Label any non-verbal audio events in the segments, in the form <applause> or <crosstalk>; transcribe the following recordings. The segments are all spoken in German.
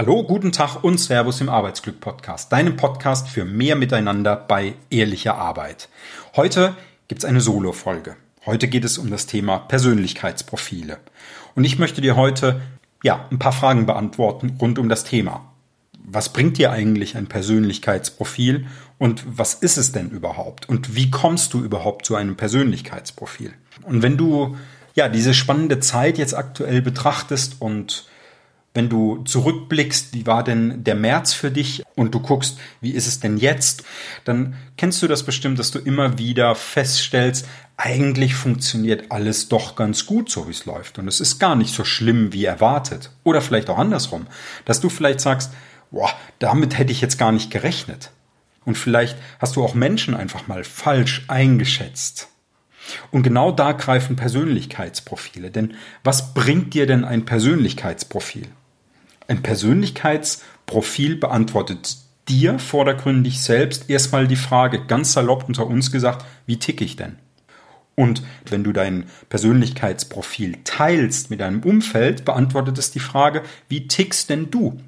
Hallo, guten Tag und Servus im Arbeitsglück Podcast, deinem Podcast für mehr Miteinander bei ehrlicher Arbeit. Heute gibt's eine Solo-Folge. Heute geht es um das Thema Persönlichkeitsprofile. Und ich möchte dir heute, ja, ein paar Fragen beantworten rund um das Thema. Was bringt dir eigentlich ein Persönlichkeitsprofil und was ist es denn überhaupt? Und wie kommst du überhaupt zu einem Persönlichkeitsprofil? Und wenn du, ja, diese spannende Zeit jetzt aktuell betrachtest und wenn du zurückblickst, wie war denn der März für dich und du guckst, wie ist es denn jetzt, dann kennst du das bestimmt, dass du immer wieder feststellst, eigentlich funktioniert alles doch ganz gut, so wie es läuft. Und es ist gar nicht so schlimm wie erwartet. Oder vielleicht auch andersrum, dass du vielleicht sagst, boah, damit hätte ich jetzt gar nicht gerechnet. Und vielleicht hast du auch Menschen einfach mal falsch eingeschätzt. Und genau da greifen Persönlichkeitsprofile. Denn was bringt dir denn ein Persönlichkeitsprofil? Ein Persönlichkeitsprofil beantwortet dir vordergründig selbst erstmal die Frage, ganz salopp unter uns gesagt, wie tick ich denn? Und wenn du dein Persönlichkeitsprofil teilst mit deinem Umfeld, beantwortet es die Frage, wie tickst denn du?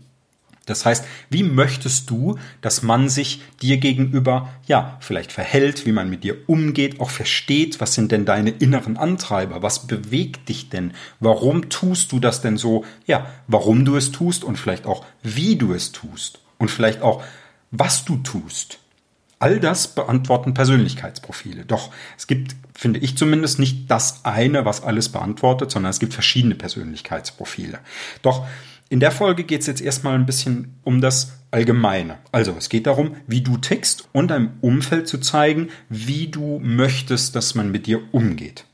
Das heißt, wie möchtest du, dass man sich dir gegenüber, ja, vielleicht verhält, wie man mit dir umgeht, auch versteht, was sind denn deine inneren Antreiber, was bewegt dich denn, warum tust du das denn so, ja, warum du es tust und vielleicht auch, wie du es tust. Und vielleicht auch, was du tust. All das beantworten Persönlichkeitsprofile. Doch es gibt, finde ich zumindest, nicht das eine, was alles beantwortet, sondern es gibt verschiedene Persönlichkeitsprofile. Doch in der Folge geht es jetzt erstmal ein bisschen um das Allgemeine. Also es geht darum, wie du tickst und deinem Umfeld zu zeigen, wie du möchtest, dass man mit dir umgeht.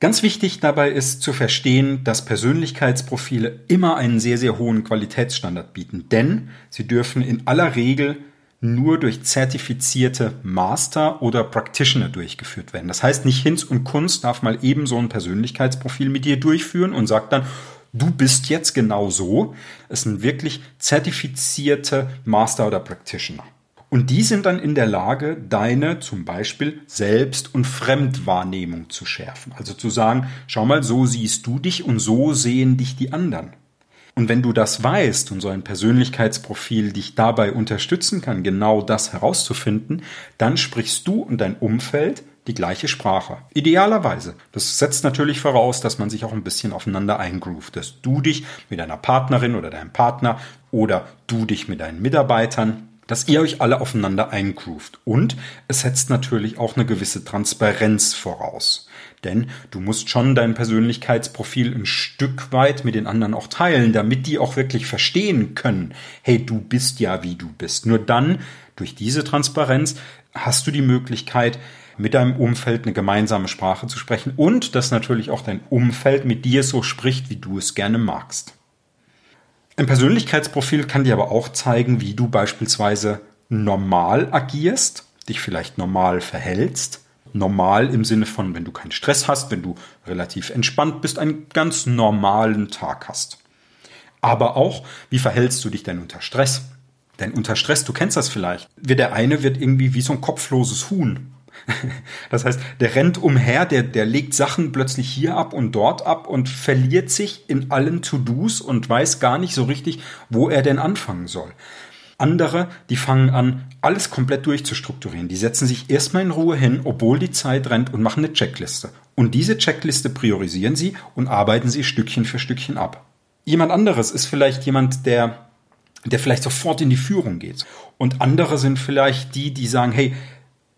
Ganz wichtig dabei ist zu verstehen, dass Persönlichkeitsprofile immer einen sehr, sehr hohen Qualitätsstandard bieten, denn sie dürfen in aller Regel nur durch zertifizierte Master oder Practitioner durchgeführt werden. Das heißt, nicht Hinz und Kunst darf mal eben so ein Persönlichkeitsprofil mit dir durchführen und sagt dann, du bist jetzt genau so. Es sind wirklich zertifizierte Master oder Practitioner. Und die sind dann in der Lage, deine zum Beispiel Selbst- und Fremdwahrnehmung zu schärfen. Also zu sagen, schau mal, so siehst du dich und so sehen dich die anderen. Und wenn du das weißt und so ein Persönlichkeitsprofil dich dabei unterstützen kann, genau das herauszufinden, dann sprichst du und dein Umfeld die gleiche Sprache. Idealerweise. Das setzt natürlich voraus, dass man sich auch ein bisschen aufeinander eingroovt, dass du dich mit deiner Partnerin oder deinem Partner oder du dich mit deinen Mitarbeitern dass ihr euch alle aufeinander eingroovt. Und es setzt natürlich auch eine gewisse Transparenz voraus. Denn du musst schon dein Persönlichkeitsprofil ein Stück weit mit den anderen auch teilen, damit die auch wirklich verstehen können, hey, du bist ja wie du bist. Nur dann, durch diese Transparenz, hast du die Möglichkeit, mit deinem Umfeld eine gemeinsame Sprache zu sprechen und dass natürlich auch dein Umfeld mit dir so spricht, wie du es gerne magst. Ein Persönlichkeitsprofil kann dir aber auch zeigen, wie du beispielsweise normal agierst, dich vielleicht normal verhältst. Normal im Sinne von, wenn du keinen Stress hast, wenn du relativ entspannt bist, einen ganz normalen Tag hast. Aber auch, wie verhältst du dich denn unter Stress? Denn unter Stress, du kennst das vielleicht, der eine wird irgendwie wie so ein kopfloses Huhn. <laughs> Das heißt, der rennt umher, der, der legt Sachen plötzlich hier ab und dort ab und verliert sich in allen To-Dos und weiß gar nicht so richtig, wo er denn anfangen soll. Andere, die fangen an, alles komplett durchzustrukturieren. Die setzen sich erstmal in Ruhe hin, obwohl die Zeit rennt und machen eine Checkliste. Und diese Checkliste priorisieren sie und arbeiten sie Stückchen für Stückchen ab. Jemand anderes ist vielleicht jemand, der, der vielleicht sofort in die Führung geht. Und andere sind vielleicht die, die sagen, hey,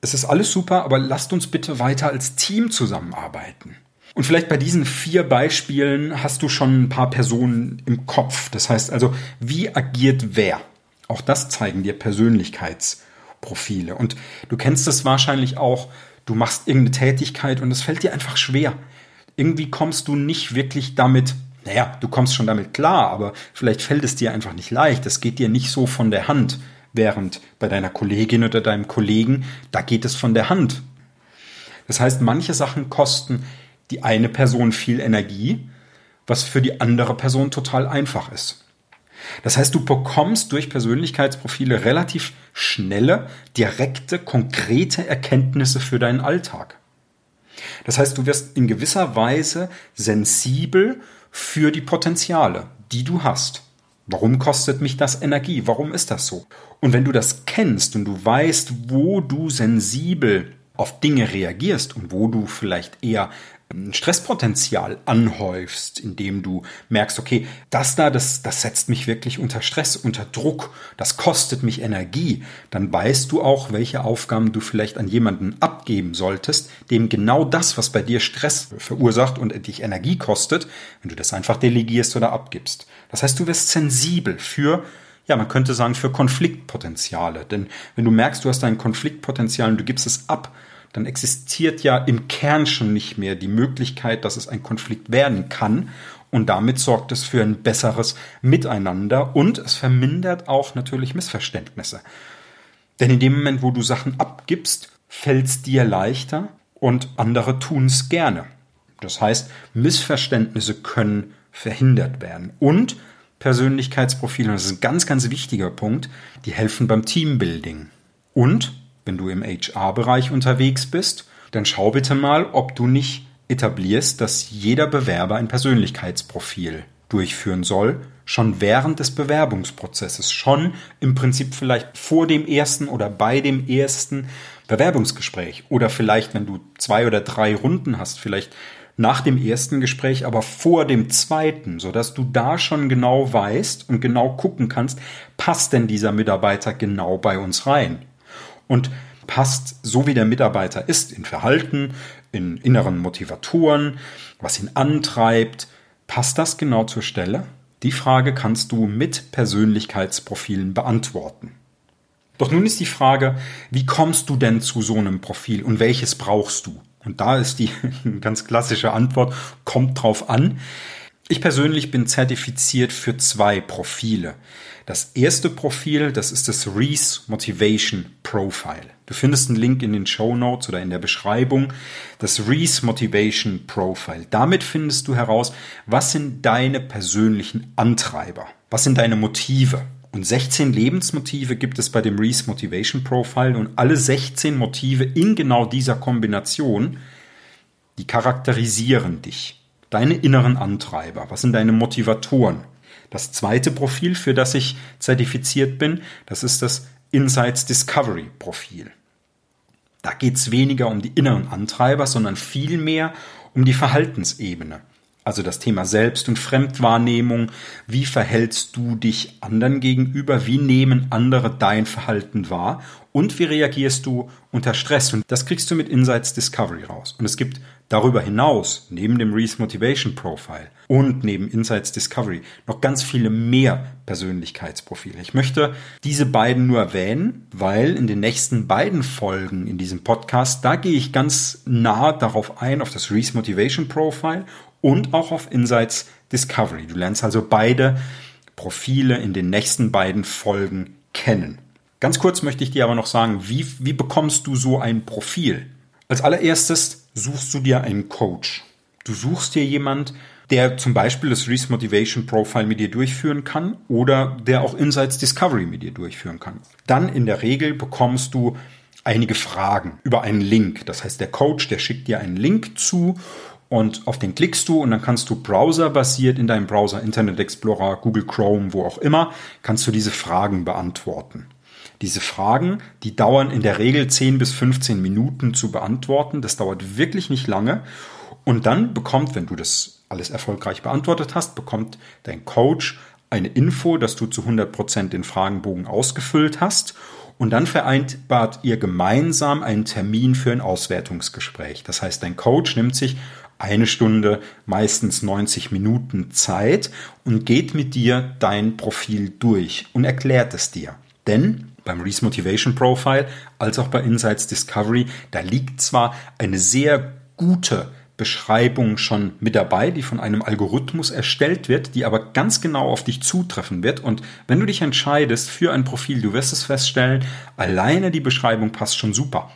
es ist alles super, aber lasst uns bitte weiter als Team zusammenarbeiten. Und vielleicht bei diesen vier Beispielen hast du schon ein paar Personen im Kopf. Das heißt also, wie agiert wer? Auch das zeigen dir Persönlichkeitsprofile. Und du kennst es wahrscheinlich auch, du machst irgendeine Tätigkeit und es fällt dir einfach schwer. Irgendwie kommst du nicht wirklich damit, naja, du kommst schon damit klar, aber vielleicht fällt es dir einfach nicht leicht. Es geht dir nicht so von der Hand. Während bei deiner Kollegin oder deinem Kollegen, da geht es von der Hand. Das heißt, manche Sachen kosten die eine Person viel Energie, was für die andere Person total einfach ist. Das heißt, du bekommst durch Persönlichkeitsprofile relativ schnelle, direkte, konkrete Erkenntnisse für deinen Alltag. Das heißt, du wirst in gewisser Weise sensibel für die Potenziale, die du hast. Warum kostet mich das Energie? Warum ist das so? Und wenn du das kennst und du weißt, wo du sensibel auf Dinge reagierst und wo du vielleicht eher Stresspotenzial anhäufst, indem du merkst, okay, das da, das, das setzt mich wirklich unter Stress, unter Druck, das kostet mich Energie, dann weißt du auch, welche Aufgaben du vielleicht an jemanden abgeben solltest, dem genau das, was bei dir Stress verursacht und dich Energie kostet, wenn du das einfach delegierst oder abgibst. Das heißt, du wirst sensibel für ja, man könnte sagen, für Konfliktpotenziale. Denn wenn du merkst, du hast ein Konfliktpotenzial und du gibst es ab, dann existiert ja im Kern schon nicht mehr die Möglichkeit, dass es ein Konflikt werden kann. Und damit sorgt es für ein besseres Miteinander und es vermindert auch natürlich Missverständnisse. Denn in dem Moment, wo du Sachen abgibst, fällt es dir leichter und andere tun es gerne. Das heißt, Missverständnisse können verhindert werden. Und Persönlichkeitsprofile, das ist ein ganz, ganz wichtiger Punkt, die helfen beim Teambuilding. Und wenn du im HR-Bereich unterwegs bist, dann schau bitte mal, ob du nicht etablierst, dass jeder Bewerber ein Persönlichkeitsprofil durchführen soll, schon während des Bewerbungsprozesses, schon im Prinzip vielleicht vor dem ersten oder bei dem ersten Bewerbungsgespräch oder vielleicht, wenn du zwei oder drei Runden hast, vielleicht nach dem ersten Gespräch, aber vor dem zweiten, so dass du da schon genau weißt und genau gucken kannst, passt denn dieser Mitarbeiter genau bei uns rein? Und passt so wie der Mitarbeiter ist in Verhalten, in inneren Motivatoren, was ihn antreibt, passt das genau zur Stelle? Die Frage kannst du mit Persönlichkeitsprofilen beantworten. Doch nun ist die Frage, wie kommst du denn zu so einem Profil und welches brauchst du? Und da ist die <laughs> ganz klassische Antwort, kommt drauf an. Ich persönlich bin zertifiziert für zwei Profile. Das erste Profil, das ist das Reese Motivation Profile. Du findest einen Link in den Show Notes oder in der Beschreibung. Das Reese Motivation Profile. Damit findest du heraus, was sind deine persönlichen Antreiber? Was sind deine Motive? Und 16 Lebensmotive gibt es bei dem Reese Motivation Profile und alle 16 Motive in genau dieser Kombination, die charakterisieren dich deine inneren Antreiber? Was sind deine Motivatoren? Das zweite Profil, für das ich zertifiziert bin, das ist das Insights Discovery Profil. Da geht es weniger um die inneren Antreiber, sondern vielmehr um die Verhaltensebene. Also das Thema Selbst- und Fremdwahrnehmung. Wie verhältst du dich anderen gegenüber? Wie nehmen andere dein Verhalten wahr? Und wie reagierst du unter Stress? Und das kriegst du mit Insights Discovery raus. Und es gibt darüber hinaus, neben dem Reese Motivation Profile und neben Insights Discovery, noch ganz viele mehr Persönlichkeitsprofile. Ich möchte diese beiden nur erwähnen, weil in den nächsten beiden Folgen in diesem Podcast, da gehe ich ganz nah darauf ein, auf das Reese Motivation Profile und auch auf Insights Discovery. Du lernst also beide Profile in den nächsten beiden Folgen kennen. Ganz kurz möchte ich dir aber noch sagen, wie, wie bekommst du so ein Profil? Als allererstes suchst du dir einen Coach. Du suchst dir jemand, der zum Beispiel das Reese Motivation Profile mit dir durchführen kann oder der auch Insights Discovery mit dir durchführen kann. Dann in der Regel bekommst du einige Fragen über einen Link. Das heißt, der Coach, der schickt dir einen Link zu und auf den klickst du und dann kannst du browserbasiert in deinem Browser, Internet Explorer, Google Chrome, wo auch immer, kannst du diese Fragen beantworten. Diese Fragen, die dauern in der Regel 10 bis 15 Minuten zu beantworten. Das dauert wirklich nicht lange. Und dann bekommt, wenn du das alles erfolgreich beantwortet hast, bekommt dein Coach eine Info, dass du zu 100 Prozent den Fragenbogen ausgefüllt hast. Und dann vereinbart ihr gemeinsam einen Termin für ein Auswertungsgespräch. Das heißt, dein Coach nimmt sich eine Stunde, meistens 90 Minuten Zeit und geht mit dir dein Profil durch und erklärt es dir. Denn beim Reese Motivation Profile als auch bei Insights Discovery, da liegt zwar eine sehr gute Beschreibung schon mit dabei, die von einem Algorithmus erstellt wird, die aber ganz genau auf dich zutreffen wird. Und wenn du dich entscheidest für ein Profil, du wirst es feststellen, alleine die Beschreibung passt schon super.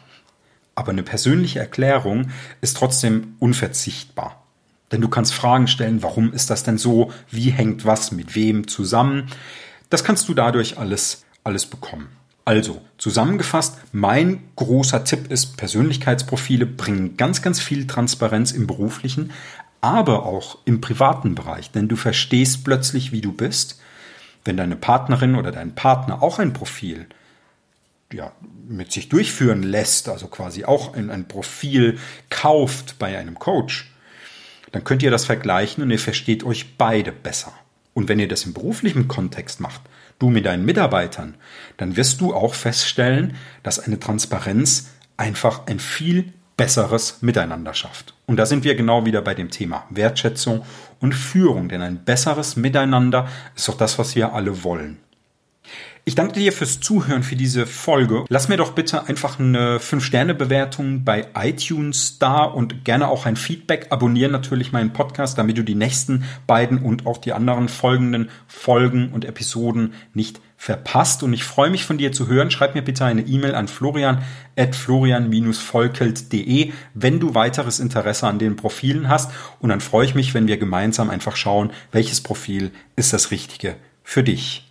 Aber eine persönliche Erklärung ist trotzdem unverzichtbar. Denn du kannst Fragen stellen, warum ist das denn so? Wie hängt was mit wem zusammen? Das kannst du dadurch alles, alles bekommen. Also, zusammengefasst, mein großer Tipp ist, Persönlichkeitsprofile bringen ganz, ganz viel Transparenz im beruflichen, aber auch im privaten Bereich, denn du verstehst plötzlich, wie du bist. Wenn deine Partnerin oder dein Partner auch ein Profil ja, mit sich durchführen lässt, also quasi auch ein, ein Profil kauft bei einem Coach, dann könnt ihr das vergleichen und ihr versteht euch beide besser. Und wenn ihr das im beruflichen Kontext macht, du mit deinen Mitarbeitern, dann wirst du auch feststellen, dass eine Transparenz einfach ein viel besseres Miteinander schafft. Und da sind wir genau wieder bei dem Thema Wertschätzung und Führung, denn ein besseres Miteinander ist doch das, was wir alle wollen. Ich danke dir fürs Zuhören für diese Folge. Lass mir doch bitte einfach eine 5-Sterne-Bewertung bei iTunes da und gerne auch ein Feedback. Abonniere natürlich meinen Podcast, damit du die nächsten beiden und auch die anderen folgenden Folgen und Episoden nicht verpasst. Und ich freue mich von dir zu hören. Schreib mir bitte eine E-Mail an florian at florian-volkelt.de, wenn du weiteres Interesse an den Profilen hast. Und dann freue ich mich, wenn wir gemeinsam einfach schauen, welches Profil ist das Richtige für dich.